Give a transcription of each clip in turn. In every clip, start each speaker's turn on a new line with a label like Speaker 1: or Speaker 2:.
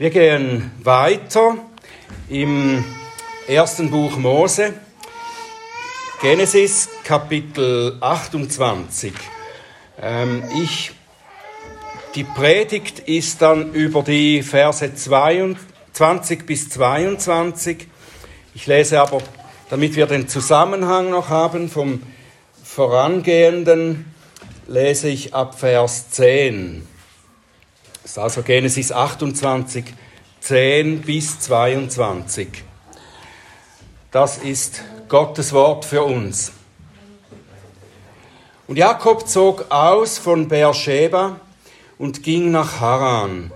Speaker 1: Wir gehen weiter im ersten Buch Mose, Genesis Kapitel 28. Ähm, ich, die Predigt ist dann über die Verse 22 bis 22. Ich lese aber, damit wir den Zusammenhang noch haben vom vorangehenden, lese ich ab Vers 10. Das ist also Genesis 28, 10 bis 22. Das ist Gottes Wort für uns. Und Jakob zog aus von Beersheba und ging nach Haran.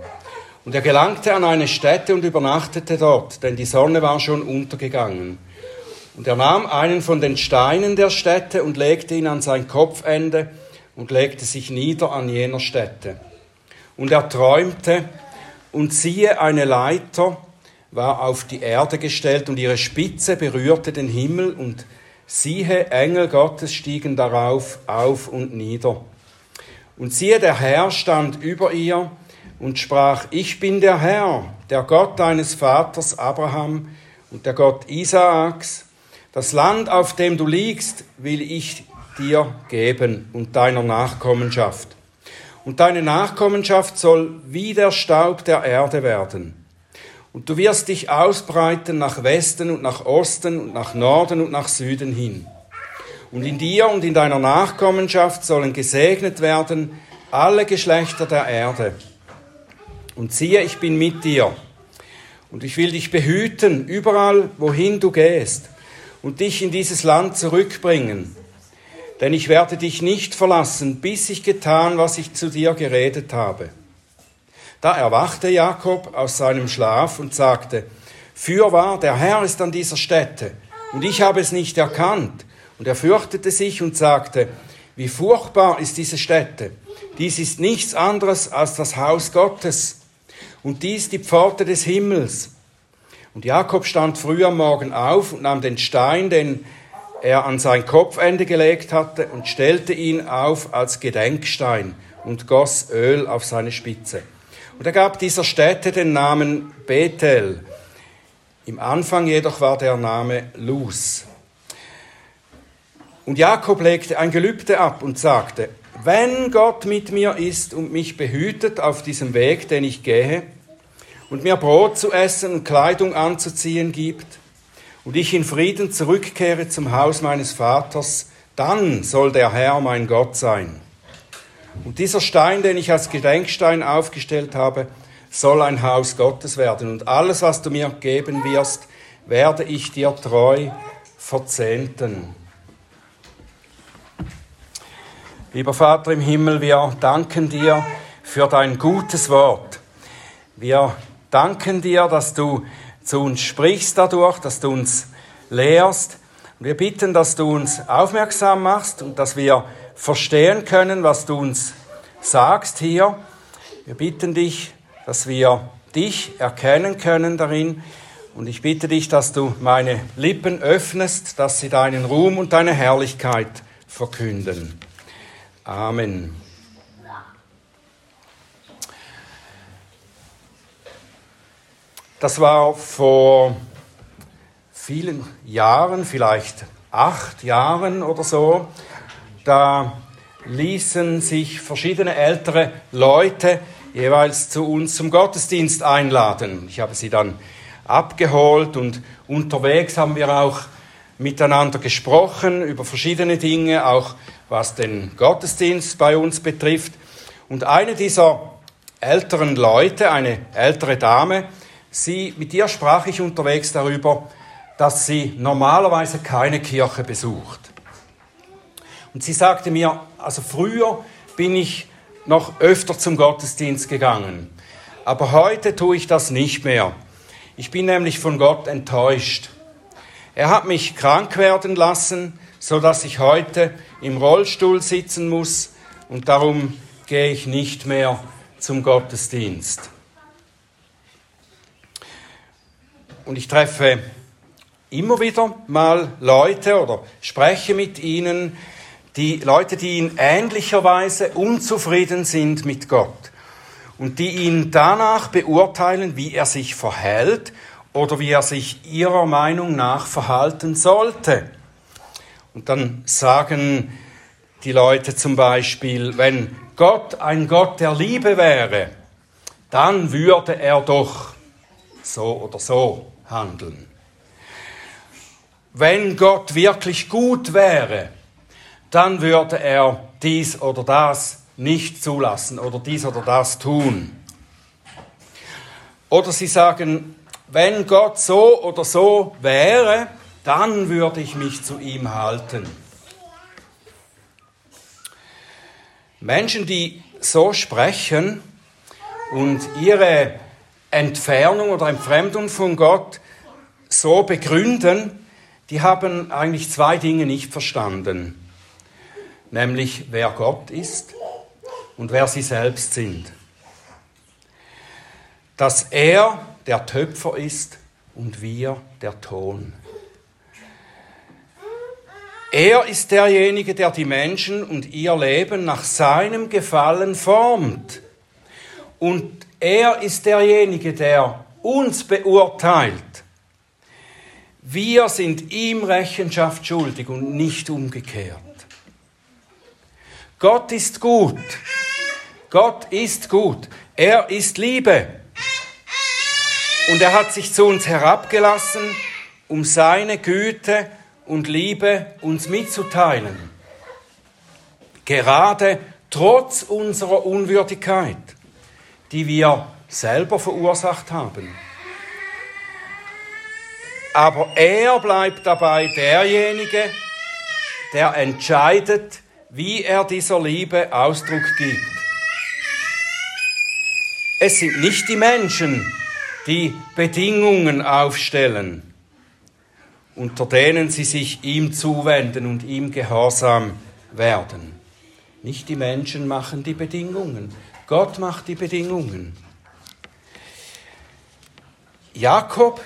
Speaker 1: Und er gelangte an eine Stätte und übernachtete dort, denn die Sonne war schon untergegangen. Und er nahm einen von den Steinen der Stätte und legte ihn an sein Kopfende und legte sich nieder an jener Stätte. Und er träumte, und siehe, eine Leiter war auf die Erde gestellt, und ihre Spitze berührte den Himmel, und siehe, Engel Gottes stiegen darauf auf und nieder. Und siehe, der Herr stand über ihr und sprach, ich bin der Herr, der Gott deines Vaters Abraham und der Gott Isaaks. Das Land, auf dem du liegst, will ich dir geben und deiner Nachkommenschaft und deine Nachkommenschaft soll wie der Staub der Erde werden. Und du wirst dich ausbreiten nach Westen und nach Osten und nach Norden und nach Süden hin. Und in dir und in deiner Nachkommenschaft sollen gesegnet werden alle Geschlechter der Erde. Und siehe, ich bin mit dir. Und ich will dich behüten, überall, wohin du gehst, und dich in dieses Land zurückbringen denn ich werde dich nicht verlassen, bis ich getan, was ich zu dir geredet habe. Da erwachte Jakob aus seinem Schlaf und sagte, Fürwahr, der Herr ist an dieser Stätte, und ich habe es nicht erkannt. Und er fürchtete sich und sagte, wie furchtbar ist diese Stätte. Dies ist nichts anderes als das Haus Gottes, und dies die Pforte des Himmels. Und Jakob stand früh am Morgen auf und nahm den Stein, den er an sein Kopfende gelegt hatte und stellte ihn auf als Gedenkstein und goss Öl auf seine Spitze. Und er gab dieser Stätte den Namen Bethel. Im Anfang jedoch war der Name Luz. Und Jakob legte ein Gelübde ab und sagte, wenn Gott mit mir ist und mich behütet auf diesem Weg, den ich gehe, und mir Brot zu essen und Kleidung anzuziehen gibt, und ich in Frieden zurückkehre zum Haus meines Vaters, dann soll der Herr mein Gott sein. Und dieser Stein, den ich als Gedenkstein aufgestellt habe, soll ein Haus Gottes werden. Und alles, was du mir geben wirst, werde ich dir treu verzehnten. Lieber Vater im Himmel, wir danken dir für dein gutes Wort. Wir danken dir, dass du zu uns sprichst dadurch, dass du uns lehrst. Und wir bitten, dass du uns aufmerksam machst und dass wir verstehen können, was du uns sagst hier. Wir bitten dich, dass wir dich erkennen können darin. Und ich bitte dich, dass du meine Lippen öffnest, dass sie deinen Ruhm und deine Herrlichkeit verkünden. Amen. Das war vor vielen Jahren, vielleicht acht Jahren oder so. Da ließen sich verschiedene ältere Leute jeweils zu uns zum Gottesdienst einladen. Ich habe sie dann abgeholt und unterwegs haben wir auch miteinander gesprochen über verschiedene Dinge, auch was den Gottesdienst bei uns betrifft. Und eine dieser älteren Leute, eine ältere Dame, Sie, mit ihr sprach ich unterwegs darüber, dass sie normalerweise keine Kirche besucht. Und sie sagte mir, also früher bin ich noch öfter zum Gottesdienst gegangen, aber heute tue ich das nicht mehr. Ich bin nämlich von Gott enttäuscht. Er hat mich krank werden lassen, so dass ich heute im Rollstuhl sitzen muss und darum gehe ich nicht mehr zum Gottesdienst. Und ich treffe immer wieder mal Leute oder spreche mit ihnen, die Leute, die in ähnlicher Weise unzufrieden sind mit Gott. und die ihn danach beurteilen, wie er sich verhält oder wie er sich ihrer Meinung nach verhalten sollte. Und dann sagen die Leute zum Beispiel, wenn Gott ein Gott der Liebe wäre, dann würde er doch so oder so handeln. Wenn Gott wirklich gut wäre, dann würde er dies oder das nicht zulassen oder dies oder das tun. Oder sie sagen, wenn Gott so oder so wäre, dann würde ich mich zu ihm halten. Menschen, die so sprechen und ihre Entfernung oder Entfremdung von Gott so begründen, die haben eigentlich zwei Dinge nicht verstanden. Nämlich wer Gott ist und wer sie selbst sind. Dass er der Töpfer ist und wir der Ton. Er ist derjenige, der die Menschen und ihr Leben nach seinem Gefallen formt. Und er ist derjenige, der uns beurteilt. Wir sind ihm Rechenschaft schuldig und nicht umgekehrt. Gott ist gut. Gott ist gut. Er ist Liebe. Und er hat sich zu uns herabgelassen, um seine Güte und Liebe uns mitzuteilen. Gerade trotz unserer Unwürdigkeit, die wir selber verursacht haben. Aber er bleibt dabei derjenige, der entscheidet, wie er dieser Liebe Ausdruck gibt. Es sind nicht die Menschen, die Bedingungen aufstellen, unter denen sie sich ihm zuwenden und ihm gehorsam werden. Nicht die Menschen machen die Bedingungen, Gott macht die Bedingungen. Jakob,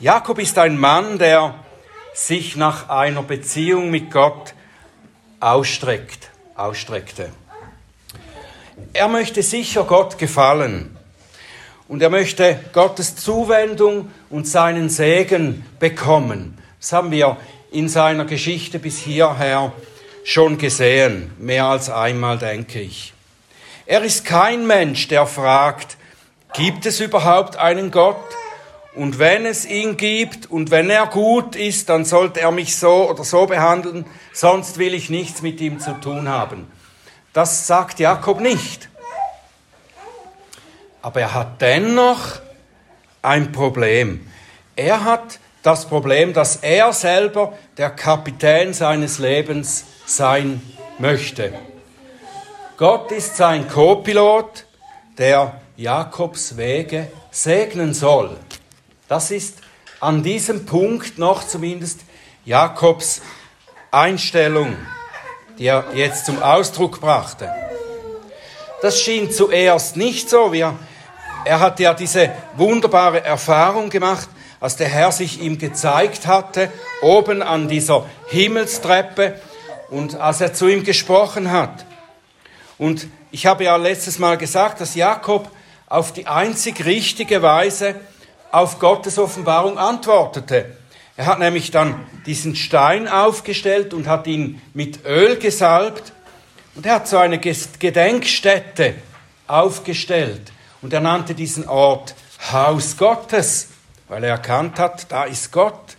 Speaker 1: Jakob ist ein Mann, der sich nach einer Beziehung mit Gott ausstreckt, ausstreckte. Er möchte sicher Gott gefallen und er möchte Gottes Zuwendung und seinen Segen bekommen. Das haben wir in seiner Geschichte bis hierher schon gesehen, mehr als einmal, denke ich. Er ist kein Mensch, der fragt, gibt es überhaupt einen Gott? Und wenn es ihn gibt und wenn er gut ist, dann sollte er mich so oder so behandeln, sonst will ich nichts mit ihm zu tun haben. Das sagt Jakob nicht. Aber er hat dennoch ein Problem. Er hat das Problem, dass er selber der Kapitän seines Lebens sein möchte. Gott ist sein Co-Pilot, der Jakobs Wege segnen soll. Das ist an diesem Punkt noch zumindest Jakobs Einstellung, die er jetzt zum Ausdruck brachte. Das schien zuerst nicht so. Wir er hat ja diese wunderbare Erfahrung gemacht, als der Herr sich ihm gezeigt hatte, oben an dieser Himmelstreppe und als er zu ihm gesprochen hat. Und ich habe ja letztes Mal gesagt, dass Jakob auf die einzig richtige Weise auf Gottes Offenbarung antwortete. Er hat nämlich dann diesen Stein aufgestellt und hat ihn mit Öl gesalbt und er hat so eine Gedenkstätte aufgestellt. Und er nannte diesen Ort Haus Gottes, weil er erkannt hat, da ist Gott.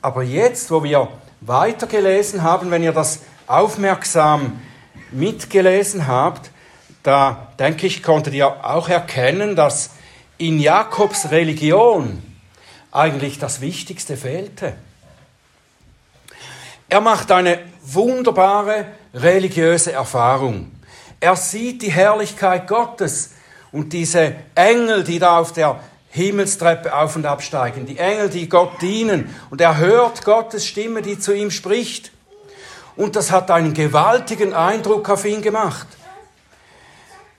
Speaker 1: Aber jetzt, wo wir weitergelesen haben, wenn ihr das aufmerksam mitgelesen habt, da denke ich, konntet ihr auch erkennen, dass in Jakobs Religion eigentlich das Wichtigste fehlte. Er macht eine wunderbare religiöse Erfahrung. Er sieht die Herrlichkeit Gottes und diese Engel, die da auf der Himmelstreppe auf und absteigen, die Engel, die Gott dienen. Und er hört Gottes Stimme, die zu ihm spricht. Und das hat einen gewaltigen Eindruck auf ihn gemacht.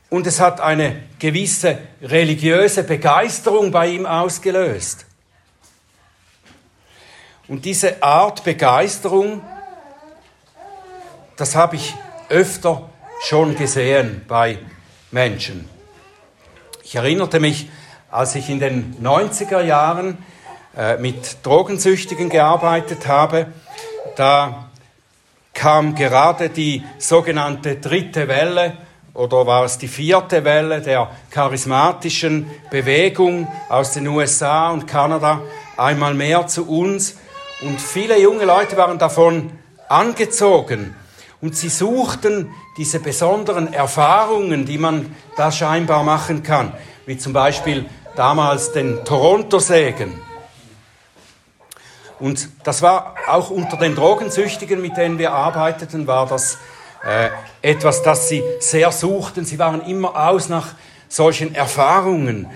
Speaker 1: Und es hat eine gewisse religiöse Begeisterung bei ihm ausgelöst. Und diese Art Begeisterung, das habe ich öfter schon gesehen bei Menschen. Ich erinnerte mich, als ich in den 90er Jahren äh, mit Drogensüchtigen gearbeitet habe, da kam gerade die sogenannte dritte Welle oder war es die vierte Welle der charismatischen Bewegung aus den USA und Kanada einmal mehr zu uns. Und viele junge Leute waren davon angezogen. Und sie suchten diese besonderen Erfahrungen, die man da scheinbar machen kann, wie zum Beispiel damals den Toronto-Segen. Und das war auch unter den Drogensüchtigen, mit denen wir arbeiteten, war das äh, etwas, das sie sehr suchten. Sie waren immer aus nach solchen Erfahrungen.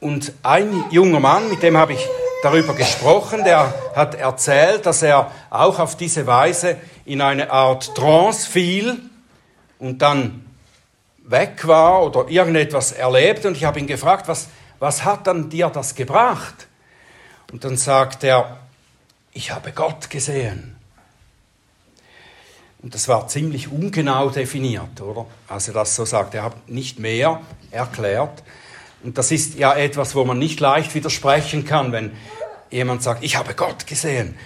Speaker 1: Und ein junger Mann, mit dem habe ich darüber gesprochen, der hat erzählt, dass er auch auf diese Weise in eine Art Trance fiel und dann weg war oder irgendetwas erlebt. Und ich habe ihn gefragt, was, was hat dann dir das gebracht? Und dann sagt er, ich habe Gott gesehen. Und das war ziemlich ungenau definiert, oder? Als er das so sagt. Er hat nicht mehr erklärt. Und das ist ja etwas, wo man nicht leicht widersprechen kann, wenn jemand sagt, ich habe Gott gesehen.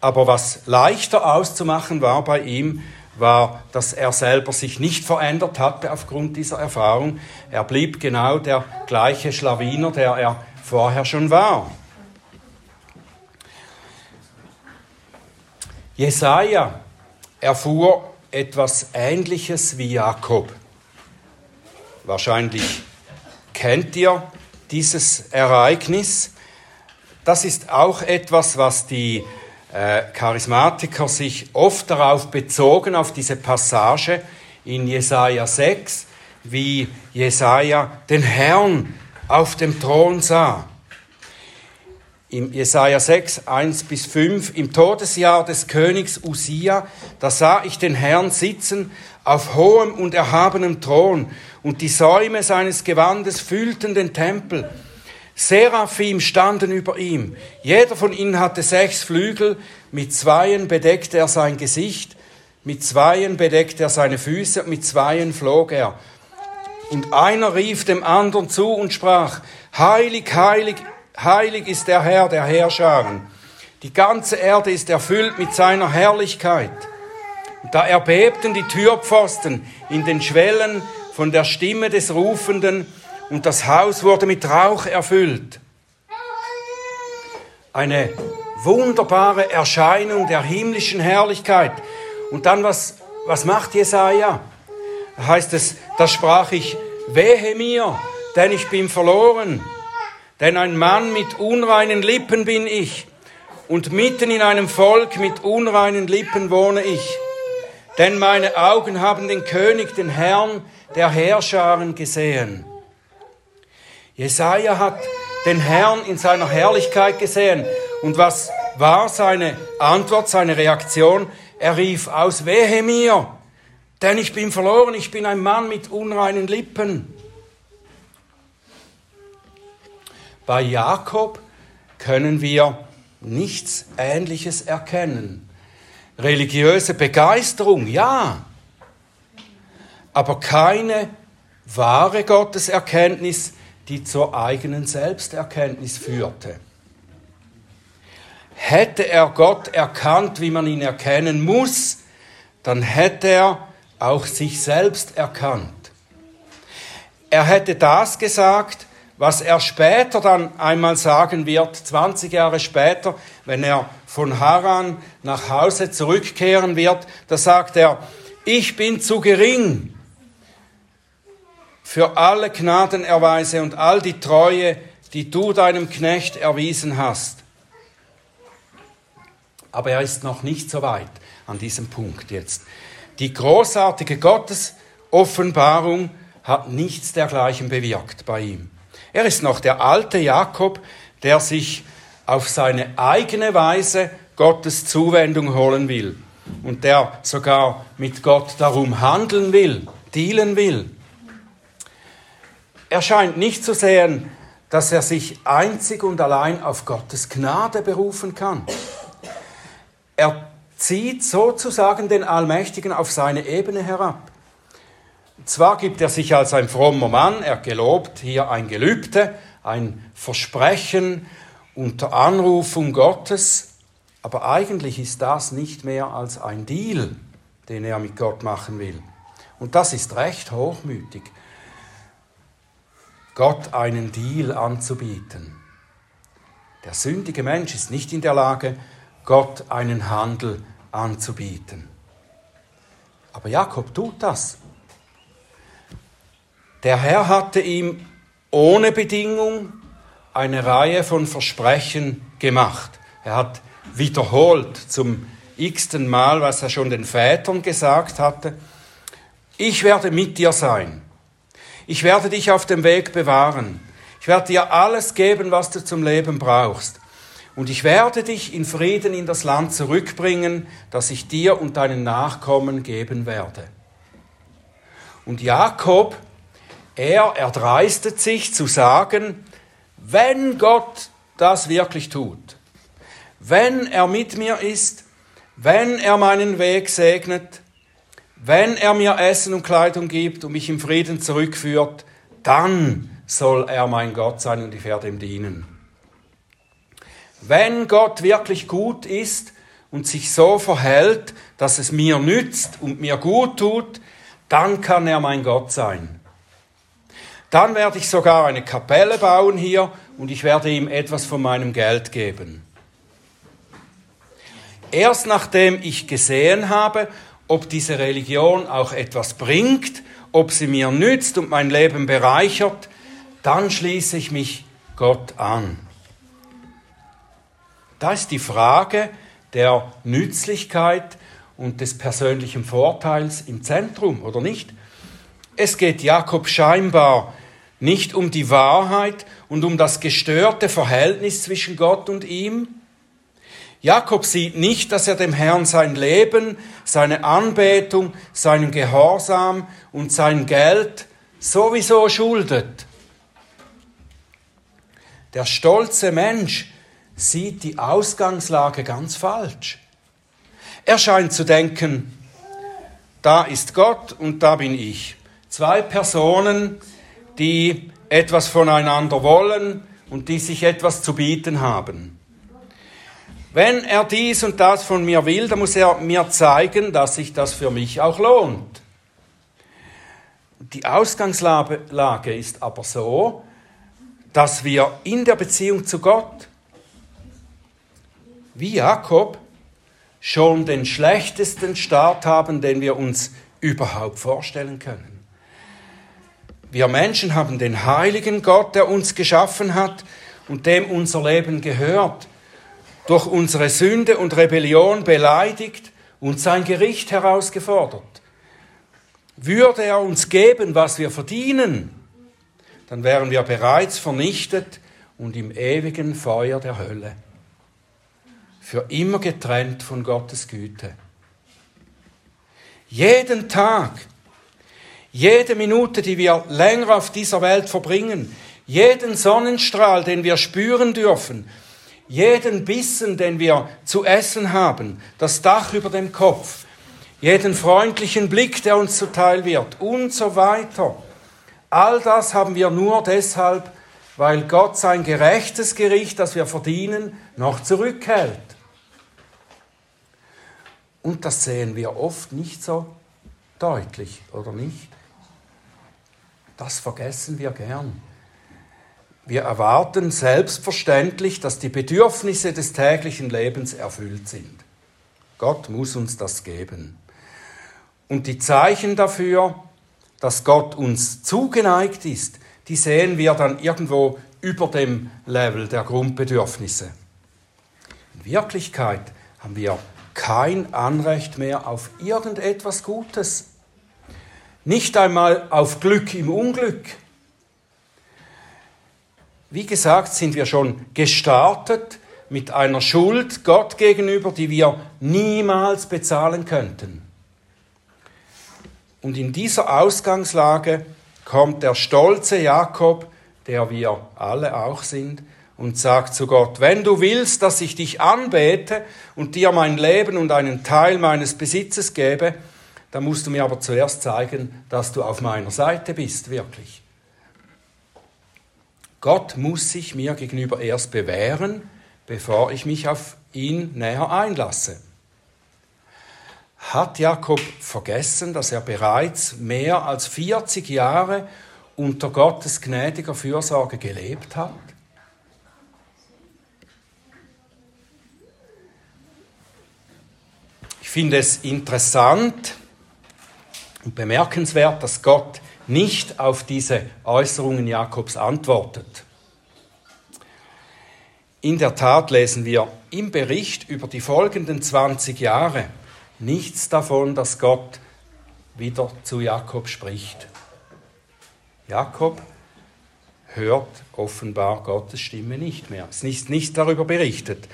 Speaker 1: Aber was leichter auszumachen war bei ihm, war, dass er selber sich nicht verändert hatte aufgrund dieser Erfahrung. Er blieb genau der gleiche Schlawiner, der er vorher schon war. Jesaja erfuhr etwas Ähnliches wie Jakob. Wahrscheinlich kennt ihr dieses Ereignis. Das ist auch etwas, was die äh, Charismatiker sich oft darauf bezogen, auf diese Passage in Jesaja 6, wie Jesaja den Herrn auf dem Thron sah im Jesaja 6, 1 bis 5, im Todesjahr des Königs Usia, da sah ich den Herrn sitzen auf hohem und erhabenem Thron, und die Säume seines Gewandes füllten den Tempel. Seraphim standen über ihm. Jeder von ihnen hatte sechs Flügel, mit zweien bedeckte er sein Gesicht, mit zweien bedeckte er seine Füße, mit zweien flog er. Und einer rief dem anderen zu und sprach, Heilig, heilig Heilig ist der Herr der Herrscharen. Die ganze Erde ist erfüllt mit seiner Herrlichkeit. Da erbebten die Türpfosten in den Schwellen von der Stimme des Rufenden und das Haus wurde mit Rauch erfüllt. Eine wunderbare Erscheinung der himmlischen Herrlichkeit. Und dann was, was macht Jesaja? Da heißt es, da sprach ich, wehe mir, denn ich bin verloren denn ein Mann mit unreinen Lippen bin ich, und mitten in einem Volk mit unreinen Lippen wohne ich. Denn meine Augen haben den König, den Herrn der Herrscharen gesehen. Jesaja hat den Herrn in seiner Herrlichkeit gesehen. Und was war seine Antwort, seine Reaktion? Er rief aus, wehe mir, denn ich bin verloren, ich bin ein Mann mit unreinen Lippen. Bei Jakob können wir nichts Ähnliches erkennen. Religiöse Begeisterung, ja, aber keine wahre Gotteserkenntnis, die zur eigenen Selbsterkenntnis führte. Hätte er Gott erkannt, wie man ihn erkennen muss, dann hätte er auch sich selbst erkannt. Er hätte das gesagt, was er später dann einmal sagen wird, 20 Jahre später, wenn er von Haran nach Hause zurückkehren wird, da sagt er, ich bin zu gering für alle Gnadenerweise und all die Treue, die du deinem Knecht erwiesen hast. Aber er ist noch nicht so weit an diesem Punkt jetzt. Die großartige Gottesoffenbarung hat nichts dergleichen bewirkt bei ihm. Er ist noch der alte Jakob, der sich auf seine eigene Weise Gottes Zuwendung holen will und der sogar mit Gott darum handeln will, dealen will. Er scheint nicht zu sehen, dass er sich einzig und allein auf Gottes Gnade berufen kann. Er zieht sozusagen den Allmächtigen auf seine Ebene herab. Zwar gibt er sich als ein frommer Mann, er gelobt hier ein Gelübde, ein Versprechen unter Anrufung Gottes, aber eigentlich ist das nicht mehr als ein Deal, den er mit Gott machen will. Und das ist recht hochmütig, Gott einen Deal anzubieten. Der sündige Mensch ist nicht in der Lage, Gott einen Handel anzubieten. Aber Jakob tut das. Der Herr hatte ihm ohne Bedingung eine Reihe von Versprechen gemacht. Er hat wiederholt zum x-ten Mal, was er schon den Vätern gesagt hatte. Ich werde mit dir sein. Ich werde dich auf dem Weg bewahren. Ich werde dir alles geben, was du zum Leben brauchst. Und ich werde dich in Frieden in das Land zurückbringen, das ich dir und deinen Nachkommen geben werde. Und Jakob, er erdreistet sich zu sagen, wenn Gott das wirklich tut, wenn er mit mir ist, wenn er meinen Weg segnet, wenn er mir Essen und Kleidung gibt und mich im Frieden zurückführt, dann soll er mein Gott sein und ich werde ihm dienen. Wenn Gott wirklich gut ist und sich so verhält, dass es mir nützt und mir gut tut, dann kann er mein Gott sein. Dann werde ich sogar eine Kapelle bauen hier und ich werde ihm etwas von meinem Geld geben. Erst nachdem ich gesehen habe, ob diese Religion auch etwas bringt, ob sie mir nützt und mein Leben bereichert, dann schließe ich mich Gott an. Da ist die Frage der Nützlichkeit und des persönlichen Vorteils im Zentrum, oder nicht? Es geht Jakob scheinbar nicht um die Wahrheit und um das gestörte Verhältnis zwischen Gott und ihm. Jakob sieht nicht, dass er dem Herrn sein Leben, seine Anbetung, seinen Gehorsam und sein Geld sowieso schuldet. Der stolze Mensch sieht die Ausgangslage ganz falsch. Er scheint zu denken, da ist Gott und da bin ich. Zwei Personen, die etwas voneinander wollen und die sich etwas zu bieten haben. Wenn er dies und das von mir will, dann muss er mir zeigen, dass sich das für mich auch lohnt. Die Ausgangslage ist aber so, dass wir in der Beziehung zu Gott wie Jakob schon den schlechtesten Start haben, den wir uns überhaupt vorstellen können. Wir Menschen haben den heiligen Gott, der uns geschaffen hat und dem unser Leben gehört, durch unsere Sünde und Rebellion beleidigt und sein Gericht herausgefordert. Würde er uns geben, was wir verdienen, dann wären wir bereits vernichtet und im ewigen Feuer der Hölle für immer getrennt von Gottes Güte. Jeden Tag, jede Minute, die wir länger auf dieser Welt verbringen, jeden Sonnenstrahl, den wir spüren dürfen, jeden Bissen, den wir zu essen haben, das Dach über dem Kopf, jeden freundlichen Blick, der uns zuteil wird und so weiter. All das haben wir nur deshalb, weil Gott sein gerechtes Gericht, das wir verdienen, noch zurückhält. Und das sehen wir oft nicht so deutlich, oder nicht? Das vergessen wir gern. Wir erwarten selbstverständlich, dass die Bedürfnisse des täglichen Lebens erfüllt sind. Gott muss uns das geben. Und die Zeichen dafür, dass Gott uns zugeneigt ist, die sehen wir dann irgendwo über dem Level der Grundbedürfnisse. In Wirklichkeit haben wir kein Anrecht mehr auf irgendetwas Gutes. Nicht einmal auf Glück im Unglück. Wie gesagt, sind wir schon gestartet mit einer Schuld Gott gegenüber, die wir niemals bezahlen könnten. Und in dieser Ausgangslage kommt der stolze Jakob, der wir alle auch sind, und sagt zu Gott, wenn du willst, dass ich dich anbete und dir mein Leben und einen Teil meines Besitzes gebe, dann musst du mir aber zuerst zeigen, dass du auf meiner Seite bist, wirklich. Gott muss sich mir gegenüber erst bewähren, bevor ich mich auf ihn näher einlasse. Hat Jakob vergessen, dass er bereits mehr als 40 Jahre unter Gottes gnädiger Fürsorge gelebt hat? Ich finde es interessant und bemerkenswert, dass Gott nicht auf diese Äußerungen Jakobs antwortet. In der Tat lesen wir im Bericht über die folgenden 20 Jahre nichts davon, dass Gott wieder zu Jakob spricht. Jakob hört offenbar Gottes Stimme nicht mehr. Es ist nicht darüber berichtet.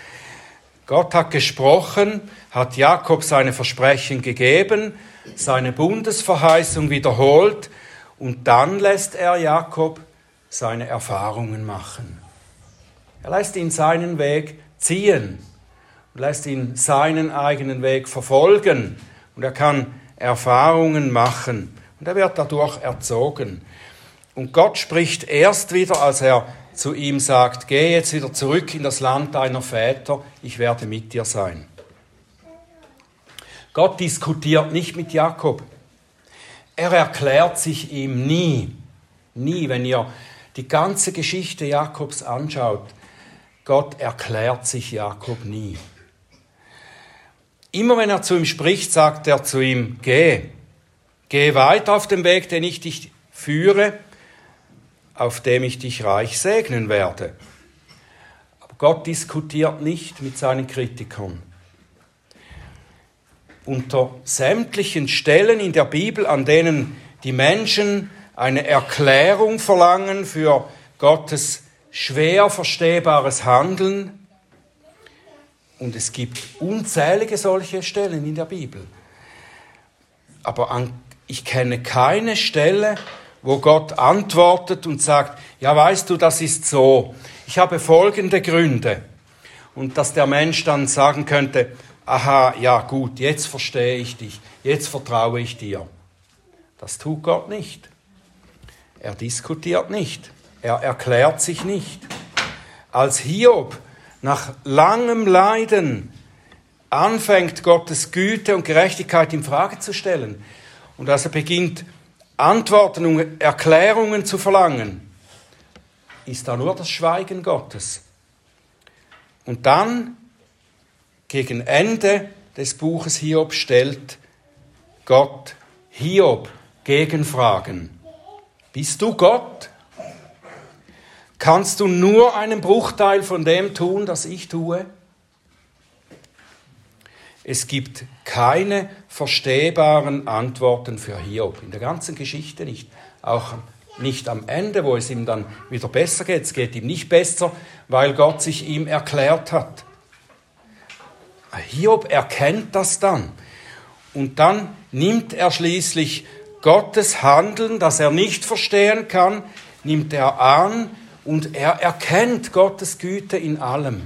Speaker 1: Gott hat gesprochen, hat Jakob seine Versprechen gegeben, seine Bundesverheißung wiederholt und dann lässt er Jakob seine Erfahrungen machen. Er lässt ihn seinen Weg ziehen und lässt ihn seinen eigenen Weg verfolgen und er kann Erfahrungen machen und er wird dadurch erzogen. Und Gott spricht erst wieder, als er zu ihm sagt, geh jetzt wieder zurück in das Land deiner Väter, ich werde mit dir sein. Gott diskutiert nicht mit Jakob. Er erklärt sich ihm nie. Nie, wenn ihr die ganze Geschichte Jakobs anschaut, Gott erklärt sich Jakob nie. Immer wenn er zu ihm spricht, sagt er zu ihm, geh, geh weiter auf dem Weg, den ich dich führe, auf dem ich dich reich segnen werde. Aber Gott diskutiert nicht mit seinen Kritikern. Unter sämtlichen Stellen in der Bibel, an denen die Menschen eine Erklärung verlangen für Gottes schwer verstehbares Handeln, und es gibt unzählige solche Stellen in der Bibel. Aber an, ich kenne keine Stelle, wo Gott antwortet und sagt, ja weißt du, das ist so, ich habe folgende Gründe. Und dass der Mensch dann sagen könnte, aha, ja gut, jetzt verstehe ich dich, jetzt vertraue ich dir. Das tut Gott nicht. Er diskutiert nicht, er erklärt sich nicht. Als Hiob nach langem Leiden anfängt, Gottes Güte und Gerechtigkeit in Frage zu stellen und als er beginnt, Antworten und Erklärungen zu verlangen, ist da nur das Schweigen Gottes. Und dann, gegen Ende des Buches Hiob, stellt Gott Hiob Gegenfragen. Bist du Gott? Kannst du nur einen Bruchteil von dem tun, das ich tue? Es gibt keine verstehbaren Antworten für Hiob. In der ganzen Geschichte nicht. Auch nicht am Ende, wo es ihm dann wieder besser geht. Es geht ihm nicht besser, weil Gott sich ihm erklärt hat. Hiob erkennt das dann. Und dann nimmt er schließlich Gottes Handeln, das er nicht verstehen kann, nimmt er an und er erkennt Gottes Güte in allem.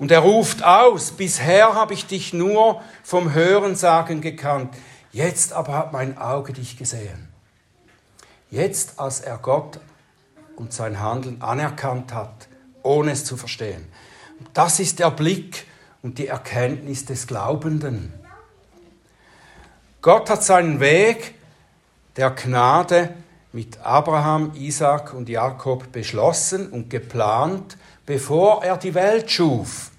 Speaker 1: Und er ruft aus, bisher habe ich dich nur vom Hörensagen gekannt, jetzt aber hat mein Auge dich gesehen. Jetzt, als er Gott und sein Handeln anerkannt hat, ohne es zu verstehen. Das ist der Blick und die Erkenntnis des Glaubenden. Gott hat seinen Weg der Gnade mit Abraham, Isaac und Jakob beschlossen und geplant, bevor er die Welt schuf,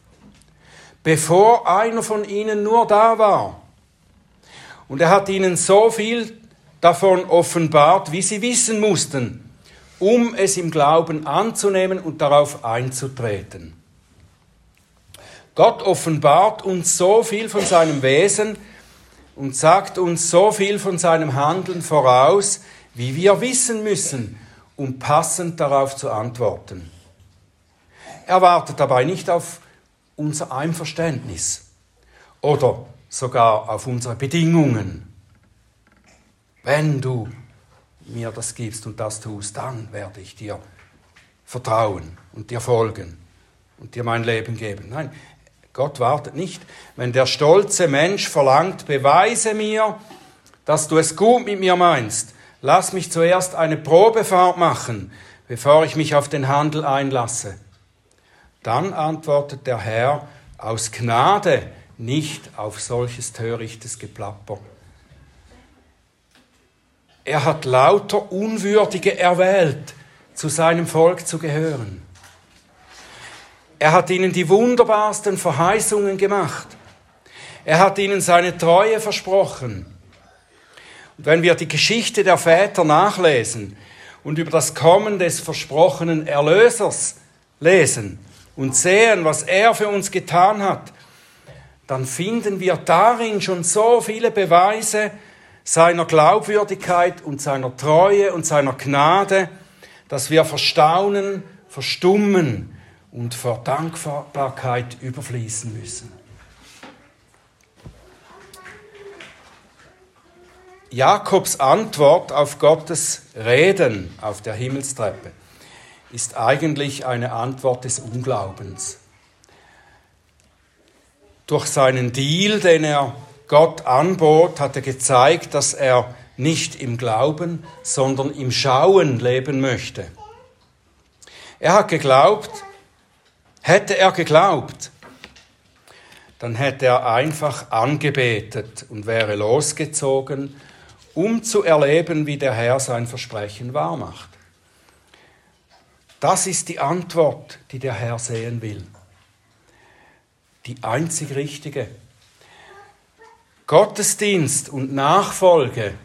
Speaker 1: bevor einer von ihnen nur da war. Und er hat ihnen so viel davon offenbart, wie sie wissen mussten, um es im Glauben anzunehmen und darauf einzutreten. Gott offenbart uns so viel von seinem Wesen und sagt uns so viel von seinem Handeln voraus, wie wir wissen müssen, um passend darauf zu antworten. Er wartet dabei nicht auf unser Einverständnis oder sogar auf unsere Bedingungen. Wenn du mir das gibst und das tust, dann werde ich dir vertrauen und dir folgen und dir mein Leben geben. Nein, Gott wartet nicht. Wenn der stolze Mensch verlangt, beweise mir, dass du es gut mit mir meinst, lass mich zuerst eine Probefahrt machen, bevor ich mich auf den Handel einlasse. Dann antwortet der Herr aus Gnade nicht auf solches törichtes Geplapper. Er hat lauter Unwürdige erwählt, zu seinem Volk zu gehören. Er hat ihnen die wunderbarsten Verheißungen gemacht. Er hat ihnen seine Treue versprochen. Und wenn wir die Geschichte der Väter nachlesen und über das Kommen des versprochenen Erlösers lesen und sehen, was er für uns getan hat, dann finden wir darin schon so viele Beweise seiner Glaubwürdigkeit und seiner Treue und seiner Gnade, dass wir verstaunen, verstummen und vor Dankbarkeit überfließen müssen. Jakobs Antwort auf Gottes Reden auf der Himmelstreppe ist eigentlich eine Antwort des Unglaubens. Durch seinen Deal, den er Gott anbot, hat er gezeigt, dass er nicht im Glauben, sondern im Schauen leben möchte. Er hat geglaubt, Hätte er geglaubt, dann hätte er einfach angebetet und wäre losgezogen, um zu erleben, wie der Herr sein Versprechen wahrmacht. Das ist die Antwort, die der Herr sehen will. Die einzig richtige. Gottesdienst und Nachfolge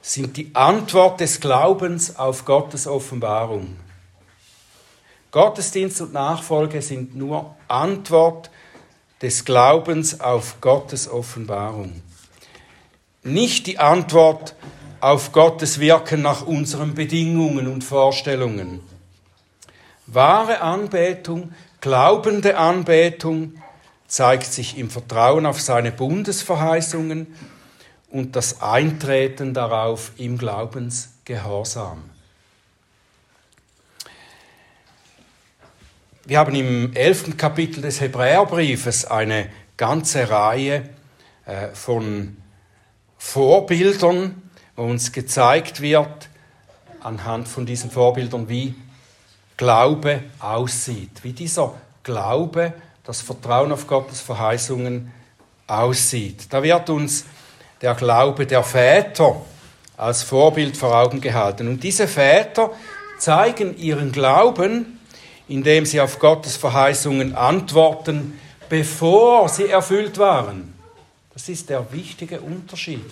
Speaker 1: sind die Antwort des Glaubens auf Gottes Offenbarung. Gottesdienst und Nachfolge sind nur Antwort des Glaubens auf Gottes Offenbarung. Nicht die Antwort auf Gottes Wirken nach unseren Bedingungen und Vorstellungen. Wahre Anbetung, glaubende Anbetung zeigt sich im Vertrauen auf seine Bundesverheißungen und das Eintreten darauf im Glaubensgehorsam. Wir haben im elften Kapitel des Hebräerbriefes eine ganze Reihe äh, von Vorbildern, wo uns gezeigt wird, anhand von diesen Vorbildern, wie Glaube aussieht, wie dieser Glaube, das Vertrauen auf Gottes Verheißungen aussieht. Da wird uns der Glaube der Väter als Vorbild vor Augen gehalten. Und diese Väter zeigen ihren Glauben indem sie auf Gottes Verheißungen antworten, bevor sie erfüllt waren. Das ist der wichtige Unterschied,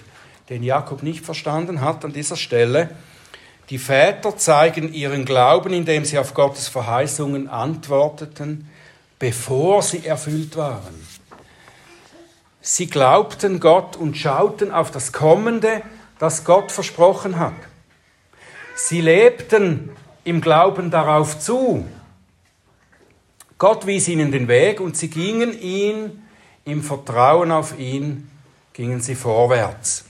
Speaker 1: den Jakob nicht verstanden hat an dieser Stelle. Die Väter zeigen ihren Glauben, indem sie auf Gottes Verheißungen antworteten, bevor sie erfüllt waren. Sie glaubten Gott und schauten auf das Kommende, das Gott versprochen hat. Sie lebten im Glauben darauf zu, Gott wies ihnen den Weg und sie gingen ihn im Vertrauen auf ihn, gingen sie vorwärts.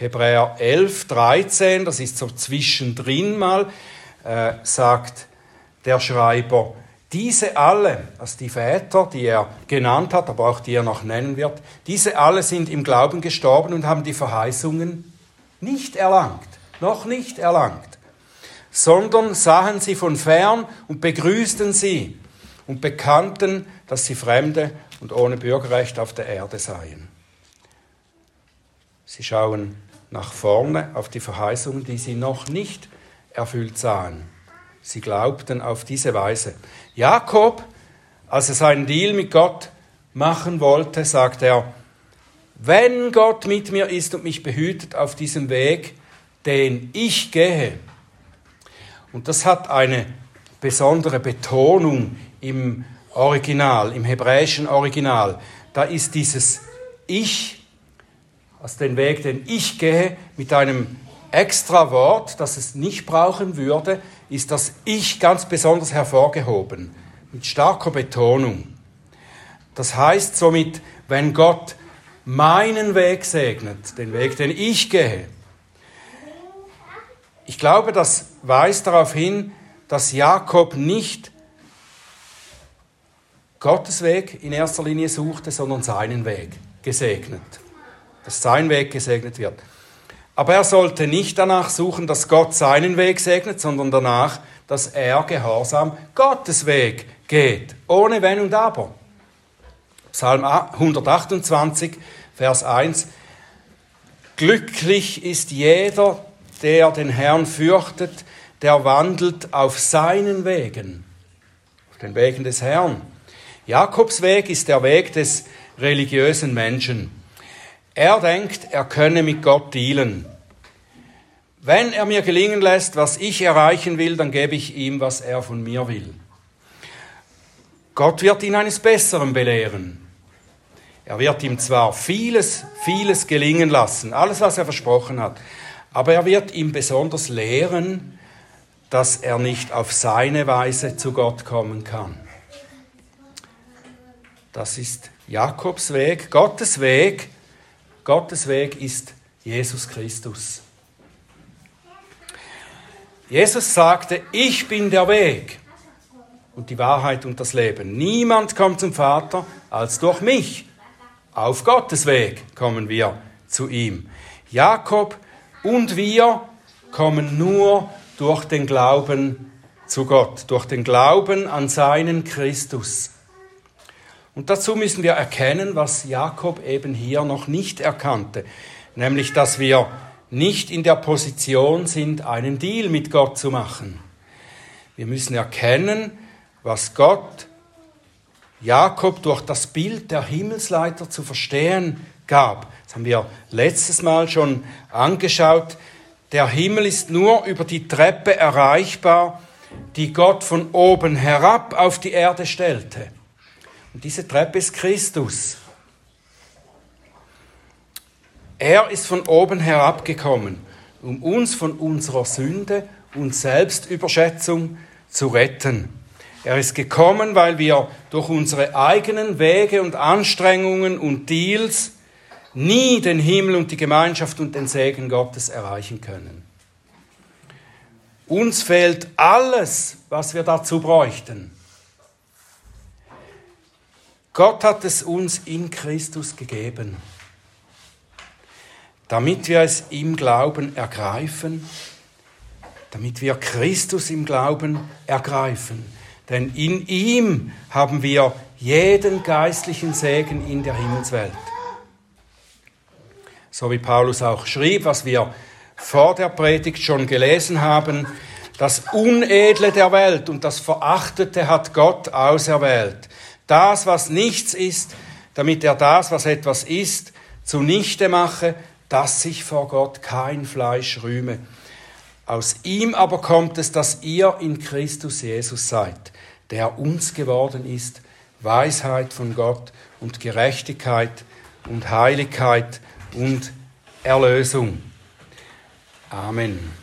Speaker 1: Hebräer 11, 13, das ist so zwischendrin mal, äh, sagt der Schreiber, diese alle, also die Väter, die er genannt hat, aber auch die er noch nennen wird, diese alle sind im Glauben gestorben und haben die Verheißungen nicht erlangt, noch nicht erlangt sondern sahen sie von fern und begrüßten sie und bekannten, dass sie Fremde und ohne Bürgerrecht auf der Erde seien. Sie schauen nach vorne auf die Verheißungen, die sie noch nicht erfüllt sahen. Sie glaubten auf diese Weise. Jakob, als er seinen Deal mit Gott machen wollte, sagt er, wenn Gott mit mir ist und mich behütet auf diesem Weg, den ich gehe, und das hat eine besondere Betonung im Original, im hebräischen Original. Da ist dieses Ich, also den Weg, den ich gehe, mit einem extra Wort, das es nicht brauchen würde, ist das Ich ganz besonders hervorgehoben, mit starker Betonung. Das heißt somit, wenn Gott meinen Weg segnet, den Weg, den ich gehe, ich glaube, das weist darauf hin, dass Jakob nicht Gottes Weg in erster Linie suchte, sondern seinen Weg gesegnet. Dass sein Weg gesegnet wird. Aber er sollte nicht danach suchen, dass Gott seinen Weg segnet, sondern danach, dass er gehorsam Gottes Weg geht, ohne Wenn und Aber. Psalm 128, Vers 1. Glücklich ist jeder, der den Herrn fürchtet, der wandelt auf seinen Wegen, auf den Wegen des Herrn. Jakobs Weg ist der Weg des religiösen Menschen. Er denkt, er könne mit Gott dealen. Wenn er mir gelingen lässt, was ich erreichen will, dann gebe ich ihm, was er von mir will. Gott wird ihn eines Besseren belehren. Er wird ihm zwar vieles, vieles gelingen lassen, alles, was er versprochen hat, aber er wird ihm besonders lehren, dass er nicht auf seine Weise zu Gott kommen kann. Das ist Jakobs Weg, Gottes Weg. Gottes Weg ist Jesus Christus. Jesus sagte, ich bin der Weg und die Wahrheit und das Leben. Niemand kommt zum Vater als durch mich. Auf Gottes Weg kommen wir zu ihm. Jakob und wir kommen nur durch den Glauben zu Gott, durch den Glauben an seinen Christus. Und dazu müssen wir erkennen, was Jakob eben hier noch nicht erkannte, nämlich dass wir nicht in der Position sind, einen Deal mit Gott zu machen. Wir müssen erkennen, was Gott Jakob durch das Bild der Himmelsleiter zu verstehen gab. Das haben wir letztes Mal schon angeschaut. Der Himmel ist nur über die Treppe erreichbar, die Gott von oben herab auf die Erde stellte. Und diese Treppe ist Christus. Er ist von oben herabgekommen, um uns von unserer Sünde und Selbstüberschätzung zu retten. Er ist gekommen, weil wir durch unsere eigenen Wege und Anstrengungen und Deals nie den Himmel und die Gemeinschaft und den Segen Gottes erreichen können. Uns fehlt alles, was wir dazu bräuchten. Gott hat es uns in Christus gegeben damit wir es im Glauben ergreifen, damit wir Christus im Glauben ergreifen. Denn in ihm haben wir jeden geistlichen Segen in der Himmelswelt. So wie Paulus auch schrieb, was wir vor der Predigt schon gelesen haben, das Unedle der Welt und das Verachtete hat Gott auserwählt. Das, was nichts ist, damit er das, was etwas ist, zunichte mache, dass sich vor Gott kein Fleisch rühme. Aus ihm aber kommt es, dass ihr in Christus Jesus seid, der uns geworden ist, Weisheit von Gott und Gerechtigkeit und Heiligkeit und Erlösung. Amen.